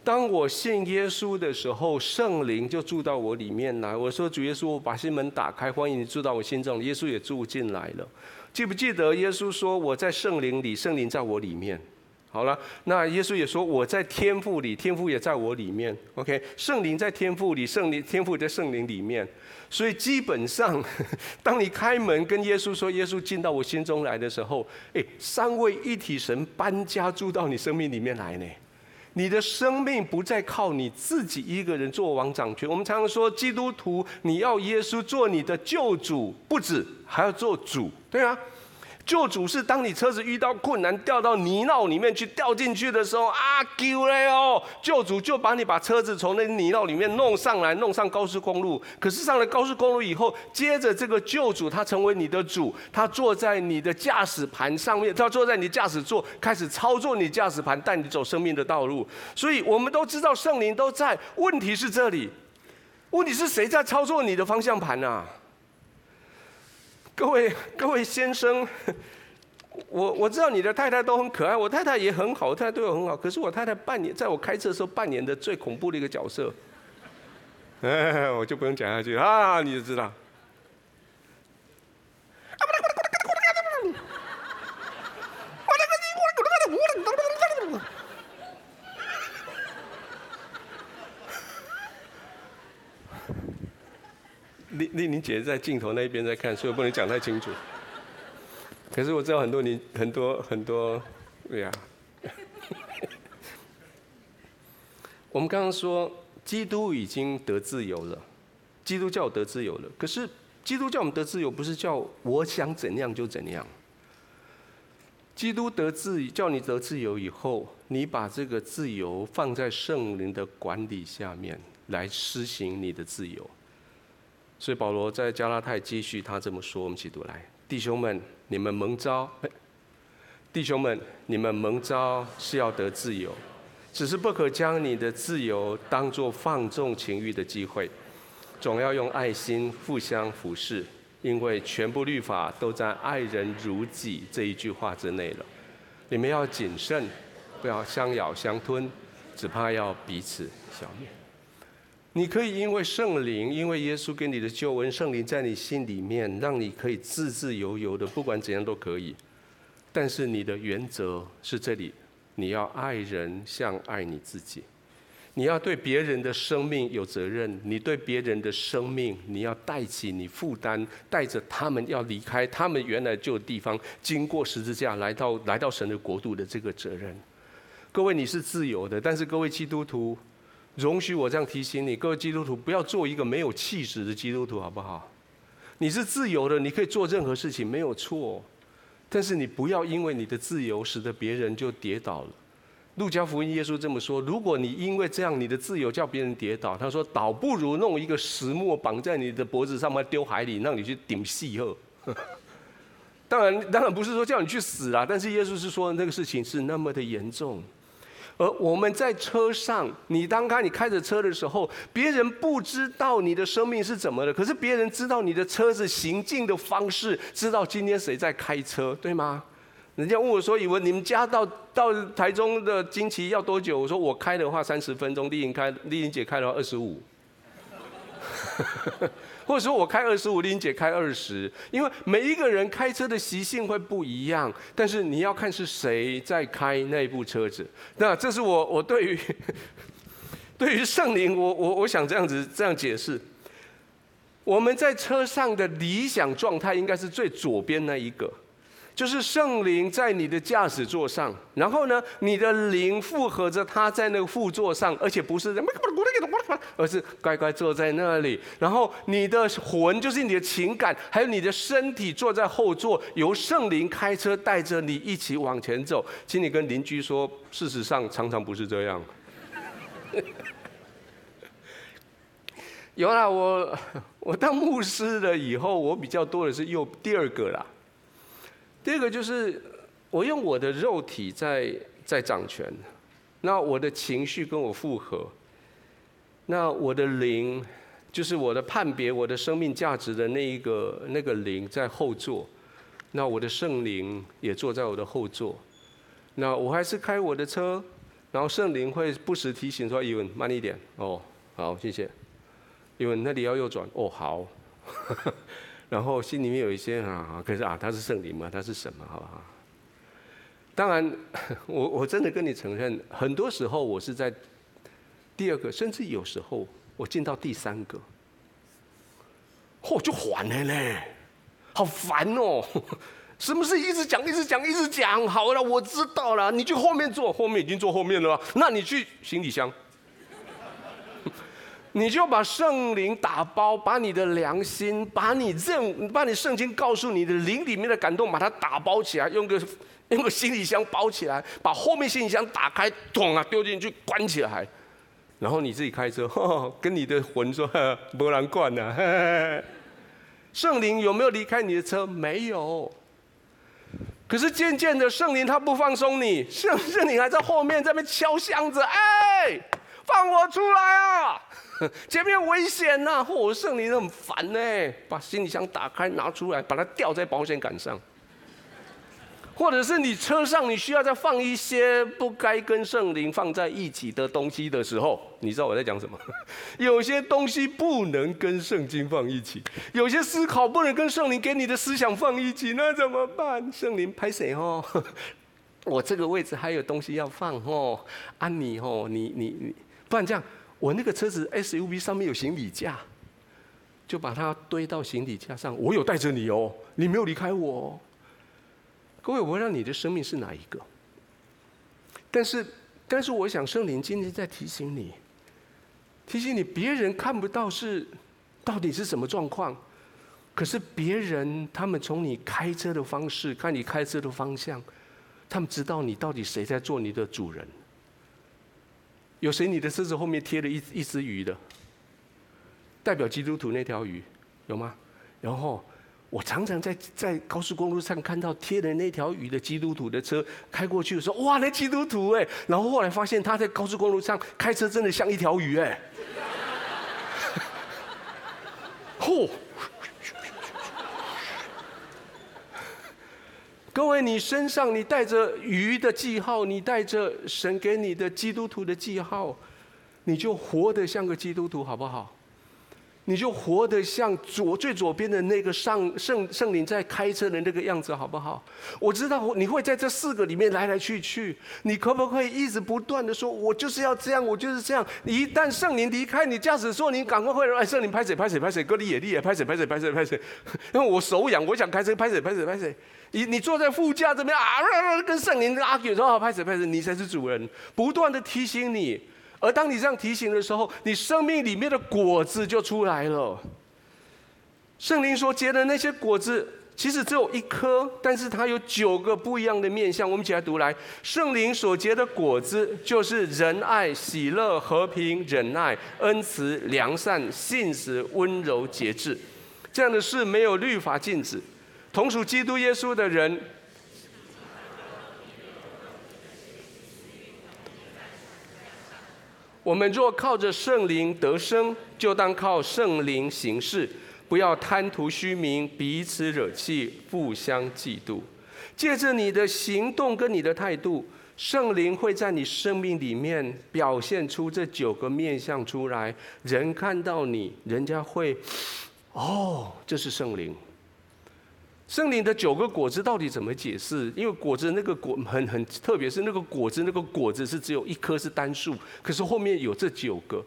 当我信耶稣的时候，圣灵就住到我里面来。我说主耶稣，我把心门打开，欢迎你住到我心中。耶稣也住进来了。记不记得耶稣说我在圣灵里，圣灵在我里面？好了，那耶稣也说我在天父里，天父也在我里面。OK，圣灵在天父里，圣灵天父在圣灵里面。所以基本上，当你开门跟耶稣说耶稣进到我心中来的时候，诶，三位一体神搬家住到你生命里面来呢。你的生命不再靠你自己一个人做王掌权。我们常常说，基督徒你要耶稣做你的救主，不止还要做主，对啊。救主是当你车子遇到困难，掉到泥淖里面去，掉进去的时候啊，救嘞哦！救主就把你把车子从那泥淖里面弄上来，弄上高速公路。可是上了高速公路以后，接着这个救主他成为你的主，他坐在你的驾驶盘上面，他坐在你驾驶座，开始操作你驾驶盘，带你走生命的道路。所以我们都知道圣灵都在，问题是这里，问题是谁在操作你的方向盘啊？各位 各位先生，我我知道你的太太都很可爱，我太太也很好，我太太对我很好。可是我太太半年，在我开车的时候扮演的最恐怖的一个角色，哎，我就不用讲下去啊，你就知道。丽丽玲姐在镜头那边在看，所以我不能讲太清楚。可是我知道很多你很多很多，对呀。我们刚刚说基督已经得自由了，基督教得自由了。可是基督教我们得自由，不是叫我想怎样就怎样。基督得自叫你得自由以后，你把这个自由放在圣灵的管理下面来施行你的自由。所以保罗在加拉太继续他这么说，我们一起读来，弟兄们，你们蒙召，弟兄们，你们蒙召是要得自由，只是不可将你的自由当作放纵情欲的机会，总要用爱心互相服侍，因为全部律法都在爱人如己这一句话之内了。你们要谨慎，不要相咬相吞，只怕要彼此消灭。你可以因为圣灵，因为耶稣给你的救恩，圣灵在你心里面，让你可以自自由由的，不管怎样都可以。但是你的原则是这里，你要爱人像爱你自己，你要对别人的生命有责任，你对别人的生命，你要带起你负担，带着他们要离开他们原来旧的地方，经过十字架来到来到神的国度的这个责任。各位，你是自由的，但是各位基督徒。容许我这样提醒你，各位基督徒，不要做一个没有气质的基督徒，好不好？你是自由的，你可以做任何事情，没有错。但是你不要因为你的自由，使得别人就跌倒了。路加福音耶稣这么说：如果你因为这样你的自由叫别人跌倒，他说倒不如弄一个石磨绑在你的脖子上面丢海里，让你去顶戏后。当然，当然不是说叫你去死啊，但是耶稣是说那个事情是那么的严重。而我们在车上，你当开你开着车的时候，别人不知道你的生命是怎么的，可是别人知道你的车子行进的方式，知道今天谁在开车，对吗？人家问我说：“以为你们家到到台中的惊奇要多久？”我说：“我开的话三十分钟，丽颖开丽颖姐开的话二十五。”或者说我开二十五，林姐开二十，因为每一个人开车的习性会不一样，但是你要看是谁在开那部车子。那这是我我对于对于圣灵，我我我想这样子这样解释。我们在车上的理想状态应该是最左边那一个，就是圣灵在你的驾驶座上，然后呢，你的灵附和着他在那个副座上，而且不是。而是乖乖坐在那里。然后你的魂就是你的情感，还有你的身体坐在后座，由圣灵开车带着你一起往前走。请你跟邻居说，事实上常常不是这样。有啦，我我当牧师了以后，我比较多的是用第二个啦。第二个就是我用我的肉体在在掌权，那我的情绪跟我复合，那我的灵就是我的判别我的生命价值的那一个那个灵在后座，那我的圣灵也坐在我的后座，那我还是开我的车，然后圣灵会不时提醒说：“伊文慢一点哦，好，谢谢。”因为那里要右转哦，好，然后心里面有一些啊，可是啊，他是圣灵嘛，他是什么，好不好？当然，我我真的跟你承认，很多时候我是在第二个，甚至有时候我进到第三个，嚯，就烦了嘞，好烦哦！什么事一直讲，一直讲，一直讲，好了，我知道了，你去后面坐，后面已经坐后面了，那你去行李箱。你就把圣灵打包，把你的良心，把你认，把你圣经告诉你的灵里面的感动，把它打包起来，用个 用个行李箱包起来，把后面行李箱打开，咚啊丢进去，关起来，然后你自己开车，呵 呵跟你的魂说，没人管呐。圣灵有没有离开你的车？没有。可是渐渐的，圣灵他不放松你，圣圣灵还在后面在那边敲箱子，哎，放我出来啊！前面危险呐！嚯，圣灵很烦呢，把行李箱打开拿出来，把它吊在保险杆上。或者是你车上你需要再放一些不该跟圣灵放在一起的东西的时候，你知道我在讲什么？有些东西不能跟圣经放一起，有些思考不能跟圣灵给你的思想放一起，那怎么办？圣灵拍谁哦？我这个位置还有东西要放哦，啊你哦，你你你，不然这样。我那个车子 SUV 上面有行李架，就把它堆到行李架上。我有带着你哦，你没有离开我。各位，我让你的生命是哪一个？但是，但是，我想圣灵今天在提醒你，提醒你，别人看不到是到底是什么状况，可是别人他们从你开车的方式，看你开车的方向，他们知道你到底谁在做你的主人。有谁？你的车子后面贴了一一只鱼的，代表基督徒那条鱼，有吗？然后我常常在在高速公路上看到贴的那条鱼的基督徒的车开过去的时候，哇，那基督徒哎！然后后来发现他在高速公路上开车真的像一条鱼哎，嚯！各位，你身上你带着鱼的记号，你带着神给你的基督徒的记号，你就活得像个基督徒，好不好？你就活得像左最左边的那个上圣圣灵在开车的那个样子，好不好？我知道你会在这四个里面来来去去，你可不可以一直不断的说，我就是要这样，我就是这样。一旦圣灵离开你驾驶座，你赶快回来圣灵拍谁拍谁拍谁，哥，你也力也拍谁拍谁拍谁拍谁，因为我手痒，我想开车拍谁拍谁拍谁。你你坐在副驾这边啊，跟圣灵拉锯说好拍谁拍谁，你才是主人，不断的提醒你。而当你这样提醒的时候，你生命里面的果子就出来了。圣灵所结的那些果子，其实只有一颗，但是它有九个不一样的面相。我们一起来读来，圣灵所结的果子，就是仁爱、喜乐、和平、忍耐、恩慈、良善、信实、温柔、节制。这样的事没有律法禁止。同属基督耶稣的人。我们若靠着圣灵得生，就当靠圣灵行事，不要贪图虚名，彼此惹气，互相嫉妒。借着你的行动跟你的态度，圣灵会在你生命里面表现出这九个面向出来。人看到你，人家会，哦，这是圣灵。圣灵的九个果子到底怎么解释？因为果子那个果很很特别，是那个果子那个果子是只有一颗是单数，可是后面有这九个。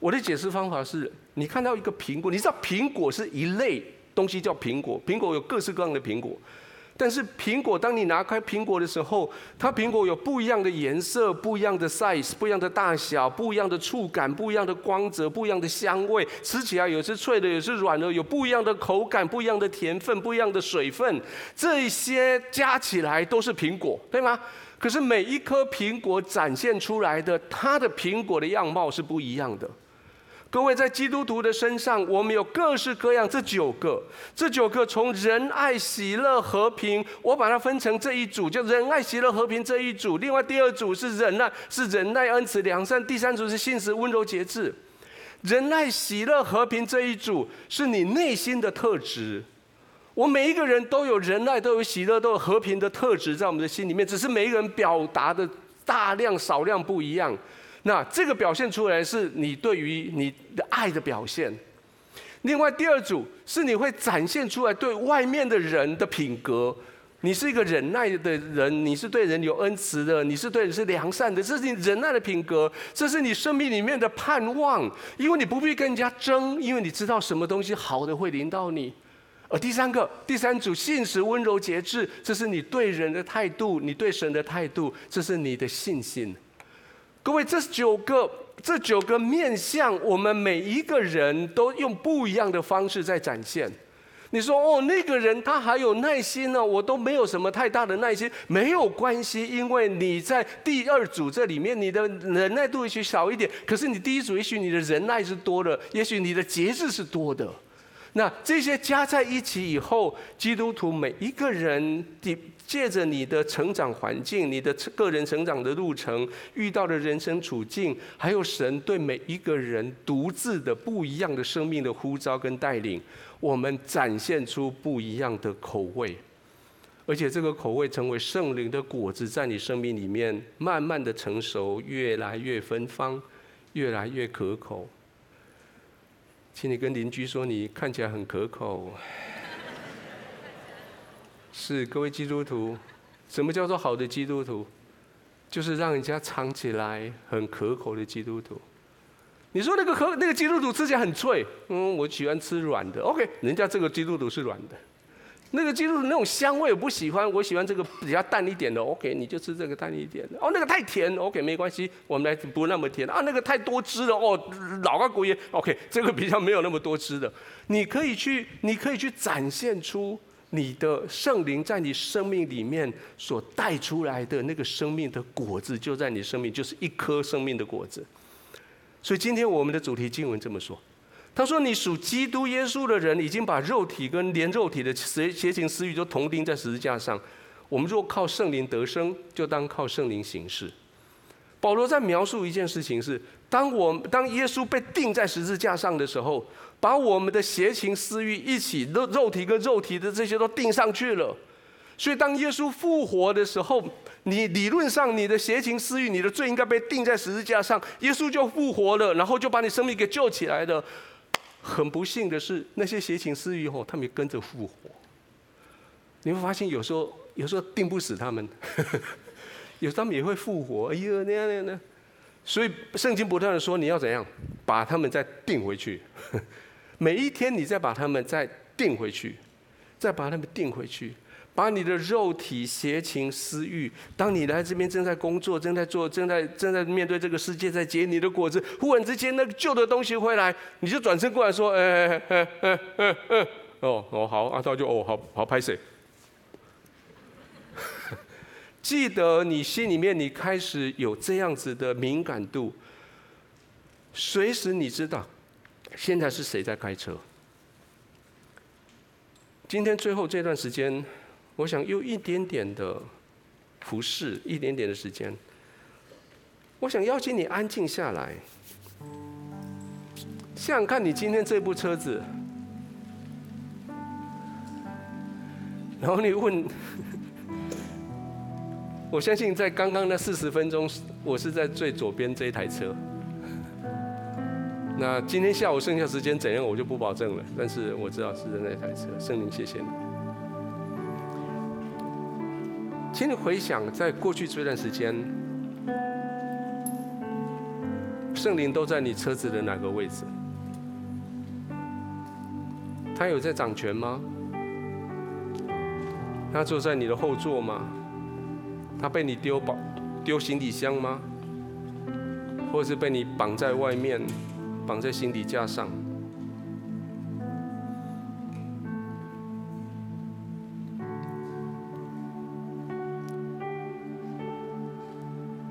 我的解释方法是，你看到一个苹果，你知道苹果是一类东西叫苹果，苹果有各式各样的苹果，但是苹果，当你拿开苹果的时候，它苹果有不一样的颜色、不一样的 size、不一样的大小、不一样的触感、不一样的光泽、不一样的香味，吃起来有是脆的，有是软的，有不一样的口感、不一样的甜分、不一样的水分，这些加起来都是苹果，对吗？可是每一颗苹果展现出来的，它的苹果的样貌是不一样的。各位，在基督徒的身上，我们有各式各样这九个，这九个从仁爱、喜乐、和平，我把它分成这一组，叫仁爱、喜乐、和平这一组。另外第二组是忍耐，是忍耐、恩慈、良善。第三组是信实、温柔、节制。仁爱、喜乐、和平这一组是你内心的特质。我每一个人都有仁爱，都有喜乐，都有和平的特质在我们的心里面，只是每一个人表达的大量少量不一样。那这个表现出来是你对于你的爱的表现。另外第二组是你会展现出来对外面的人的品格。你是一个忍耐的人，你是对人有恩慈的，你是对人是良善的，这是你忍耐的品格，这是你生命里面的盼望。因为你不必跟人家争，因为你知道什么东西好的会临到你。而第三个第三组信实、温柔、节制，这是你对人的态度，你对神的态度，这是你的信心。各位，这九个这九个面向，我们每一个人都用不一样的方式在展现。你说哦，那个人他还有耐心呢，我都没有什么太大的耐心，没有关系，因为你在第二组这里面，你的忍耐度也许少一点，可是你第一组也许你的忍耐是多的，也许你的节制是多的。那这些加在一起以后，基督徒每一个人的。借着你的成长环境、你的个人成长的路程、遇到的人生处境，还有神对每一个人独自的不一样的生命的呼召跟带领，我们展现出不一样的口味，而且这个口味成为圣灵的果子，在你生命里面慢慢的成熟，越来越芬芳，越来越可口。请你跟邻居说，你看起来很可口。是各位基督徒，什么叫做好的基督徒？就是让人家尝起来很可口的基督徒。你说那个可那个基督徒吃起来很脆，嗯，我喜欢吃软的。OK，人家这个基督徒是软的。那个基督徒那种香味我不喜欢，我喜欢这个比较淡一点的。OK，你就吃这个淡一点的。哦，那个太甜，OK，没关系，我们来不那么甜啊。那个太多汁了，哦，老个鬼爷，OK，这个比较没有那么多汁的。你可以去，你可以去展现出。你的圣灵在你生命里面所带出来的那个生命的果子，就在你生命，就是一颗生命的果子。所以今天我们的主题经文这么说：他说，你属基督耶稣的人，已经把肉体跟连肉体的邪邪情私欲都同钉在十字架上。我们若靠圣灵得生，就当靠圣灵行事。保罗在描述一件事情是：当我当耶稣被钉在十字架上的时候。把我们的邪情私欲一起肉肉体跟肉体的这些都钉上去了，所以当耶稣复活的时候，你理论上你的邪情私欲、你的罪应该被钉在十字架上，耶稣就复活了，然后就把你生命给救起来了。很不幸的是，那些邪情私欲后，他们也跟着复活。你会发现，有时候有时候钉不死他们，有时他们也会复活。哎呦，那样那样那样，所以圣经不断的说，你要怎样把他们再定回去。每一天，你再把他们再定回去，再把他们定回去，把你的肉体邪情私欲。当你来这边正在工作，正在做，正在正在面对这个世界，在结你的果子。忽然之间，那个旧的东西回来，你就转身过来说：“哎哎哎哎哎哎，哦哦好，阿涛就哦好好拍谢。”记得你心里面，你开始有这样子的敏感度，随时你知道。现在是谁在开车？今天最后这段时间，我想用一点点的服侍，一点点的时间，我想邀请你安静下来，想想看你今天这部车子，然后你问，我相信在刚刚那四十分钟，我是在最左边这一台车。那今天下午剩下时间怎样，我就不保证了。但是我知道是在那台车。圣灵，谢谢你。请你回想，在过去这段时间，圣灵都在你车子的哪个位置？他有在掌权吗？他坐在你的后座吗？他被你丢包丢行李箱吗？或是被你绑在外面，绑在行李架上？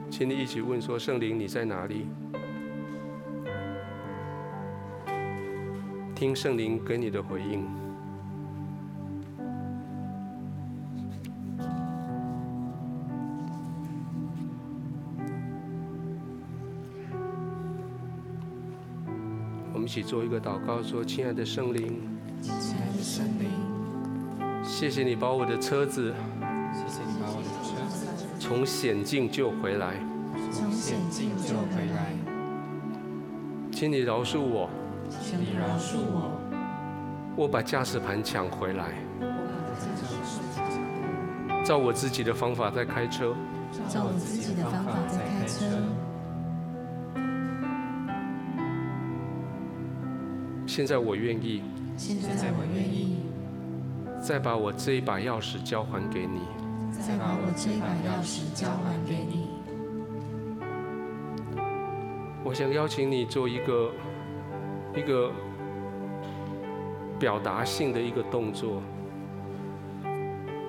请你一起问说：圣灵，你在哪里？听圣灵给你的回应。起做一个祷告，说：亲爱的圣灵，亲爱的圣灵，谢谢你把我的车子，谢谢你把我的车子从险境救回来，从险境救回来，请你饶恕我。请你饶恕我，我把驾驶盘抢回来，照我自己的方法在开车，照我自己的方法在开车。现在我愿意，现在我愿意，再把我这一把钥匙交还给你，再把我这一把钥匙交还给你。我想邀请你做一个。一个表达性的一个动作，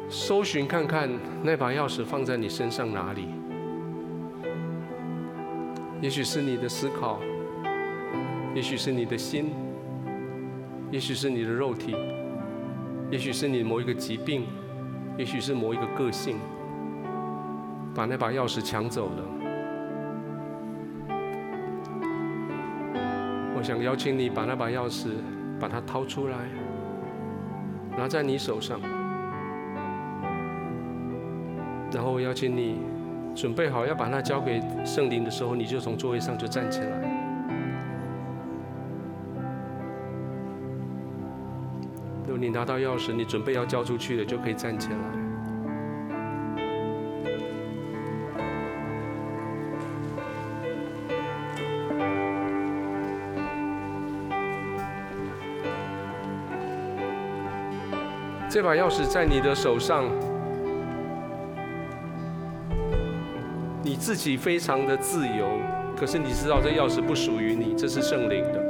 搜寻看看那把钥匙放在你身上哪里？也许是你的思考，也许是你的心，也许是你的肉体，也许是你某一个疾病，也许是某一个个性，把那把钥匙抢走了。我想邀请你把那把钥匙，把它掏出来，拿在你手上，然后邀请你准备好要把它交给圣灵的时候，你就从座位上就站起来。拿到钥匙，你准备要交出去了，就可以站起来。这把钥匙在你的手上，你自己非常的自由，可是你知道这钥匙不属于你，这是圣灵的。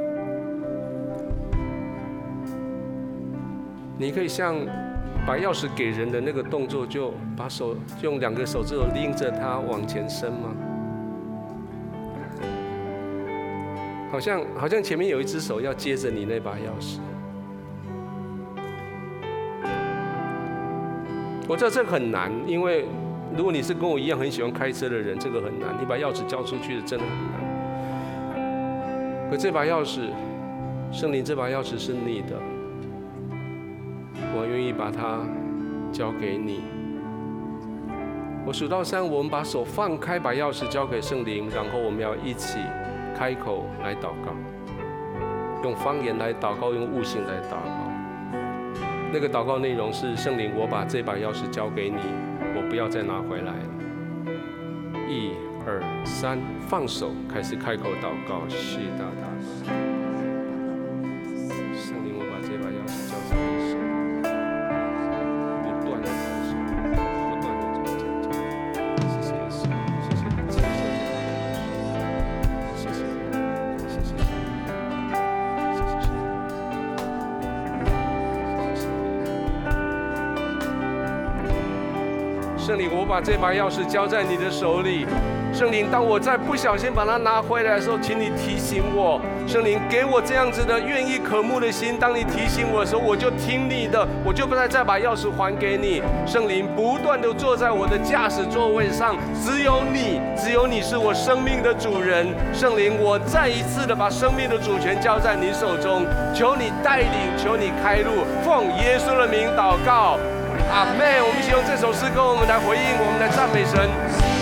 你可以像把钥匙给人的那个动作，就把手用两个手指头拎着它往前伸吗？好像好像前面有一只手要接着你那把钥匙。我知道这个很难，因为如果你是跟我一样很喜欢开车的人，这个很难。你把钥匙交出去的真的很难。可这把钥匙，圣灵这把钥匙是你的，我愿意把它交给你。我数到三，我们把手放开，把钥匙交给圣灵，然后我们要一起开口来祷告，用方言来祷告，用悟性来祷告。那个祷告内容是：圣灵，我把这把钥匙交给你，我不要再拿回来了。一、二、三，放手，开始开口祷告，谢大大。把这把钥匙交在你的手里。圣灵，当我再不小心把它拿回来的时候，请你提醒我。圣灵，给我这样子的愿意渴慕的心。当你提醒我的时候，我就听你的，我就不再再把钥匙还给你。圣灵，不断地坐在我的驾驶座位上，只有你，只有你是我生命的主人。圣灵，我再一次的把生命的主权交在你手中，求你带领，求你开路，奉耶稣的名祷告。阿妹！我们一起用这首诗歌，我们来回应，我们的赞美神。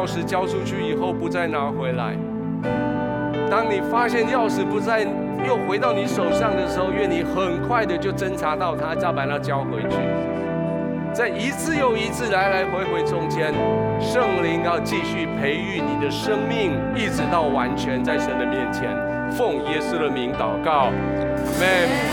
钥匙交出去以后，不再拿回来。当你发现钥匙不再又回到你手上的时候，愿你很快的就侦查到它，再把它交回去。在一次又一次来来回回中间，圣灵要继续培育你的生命，一直到完全在神的面前。奉耶稣的名祷告，Amen。